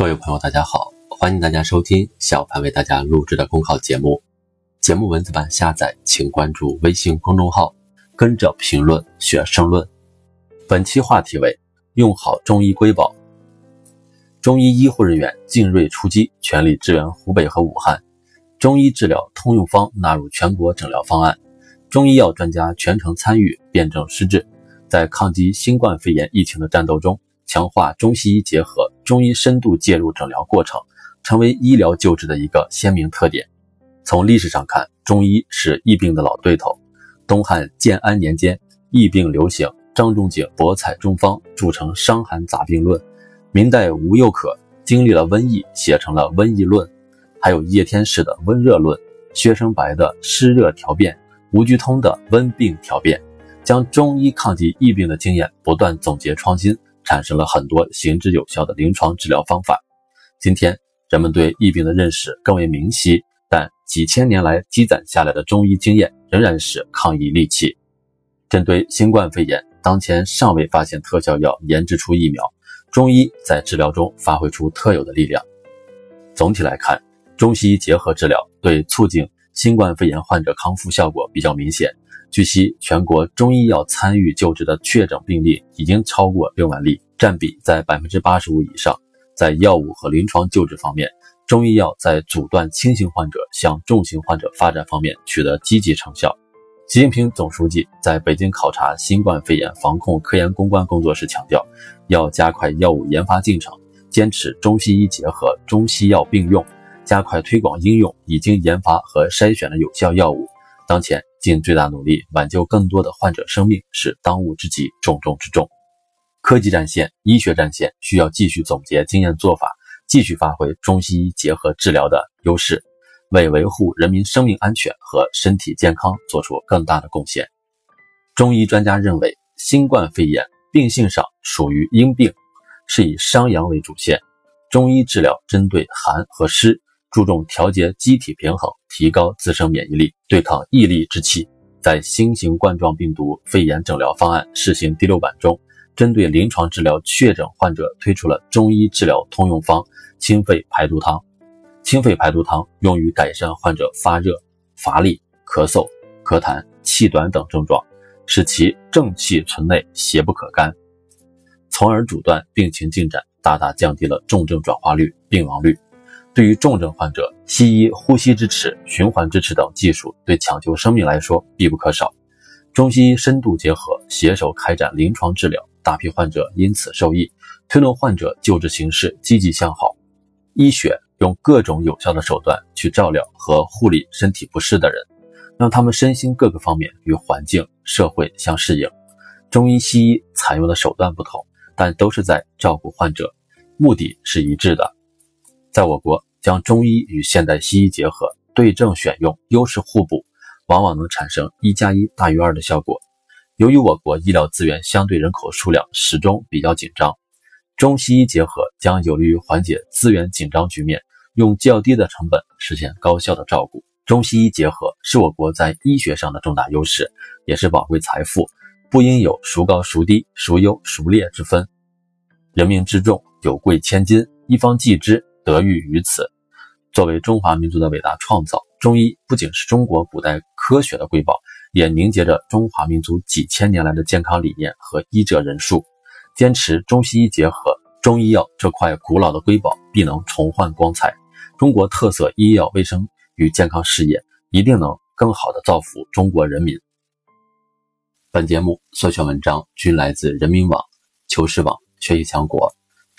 各位朋友，大家好，欢迎大家收听小潘为大家录制的公考节目。节目文字版下载，请关注微信公众号，跟着评论学申论。本期话题为：用好中医瑰宝。中医医护人员精锐出击，全力支援湖北和武汉。中医治疗通用方纳入全国诊疗方案，中医药专家全程参与，辨证施治，在抗击新冠肺炎疫情的战斗中。强化中西医结合，中医深度介入诊疗过程，成为医疗救治的一个鲜明特点。从历史上看，中医是疫病的老对头。东汉建安年间，疫病流行，张仲景博采中方，著成《伤寒杂病论》。明代吴又可经历了瘟疫，写成了《瘟疫论》。还有叶天士的《温热论》，薛生白的《湿热调变》，吴鞠通的《温病调变》，将中医抗击疫病的经验不断总结创新。产生了很多行之有效的临床治疗方法。今天，人们对疫病的认识更为明晰，但几千年来积攒下来的中医经验仍然是抗疫利器。针对新冠肺炎，当前尚未发现特效药研制出疫苗，中医在治疗中发挥出特有的力量。总体来看，中西医结合治疗对促进新冠肺炎患者康复效果比较明显。据悉，全国中医药参与救治的确诊病例已经超过六万例，占比在百分之八十五以上。在药物和临床救治方面，中医药在阻断轻型患者向重型患者发展方面取得积极成效。习近平总书记在北京考察新冠肺炎防控科研攻关工作时强调，要加快药物研发进程，坚持中西医结合、中西药并用，加快推广应用已经研发和筛选的有效药物。当前。尽最大努力挽救更多的患者生命是当务之急、重中之重。科技战线、医学战线需要继续总结经验做法，继续发挥中西医结合治疗的优势，为维护人民生命安全和身体健康做出更大的贡献。中医专家认为，新冠肺炎病性上属于阴病，是以伤阳为主线。中医治疗针对寒和湿。注重调节机体平衡，提高自身免疫力，对抗疫力之气。在新型冠状病毒肺炎诊疗方案试行第六版中，针对临床治疗确诊患者推出了中医治疗通用方清肺排毒汤。清肺排毒汤用于改善患者发热、乏力、咳嗽、咳痰、气短等症状，使其正气存内，邪不可干，从而阻断病情进展，大大降低了重症转化率、病亡率。对于重症患者，西医呼吸支持、循环支持等技术对抢救生命来说必不可少。中西医深度结合，携手开展临床治疗，大批患者因此受益，推动患者救治形势积极向好。医学用各种有效的手段去照料和护理身体不适的人，让他们身心各个方面与环境、社会相适应。中医、西医采用的手段不同，但都是在照顾患者，目的是一致的。在我国，将中医与现代西医结合，对症选用，优势互补，往往能产生一加一大于二的效果。由于我国医疗资源相对人口数量始终比较紧张，中西医结合将有利于缓解资源紧张局面，用较低的成本实现高效的照顾。中西医结合是我国在医学上的重大优势，也是宝贵财富，不应有孰高孰低、孰优孰劣之分。人命之重，有贵千金，一方记之。得益于此，作为中华民族的伟大创造，中医不仅是中国古代科学的瑰宝，也凝结着中华民族几千年来的健康理念和医者人数。坚持中西医结合，中医药这块古老的瑰宝必能重焕光彩，中国特色医药卫生与健康事业一定能更好的造福中国人民。本节目所选文章均来自人民网、求是网、学习强国。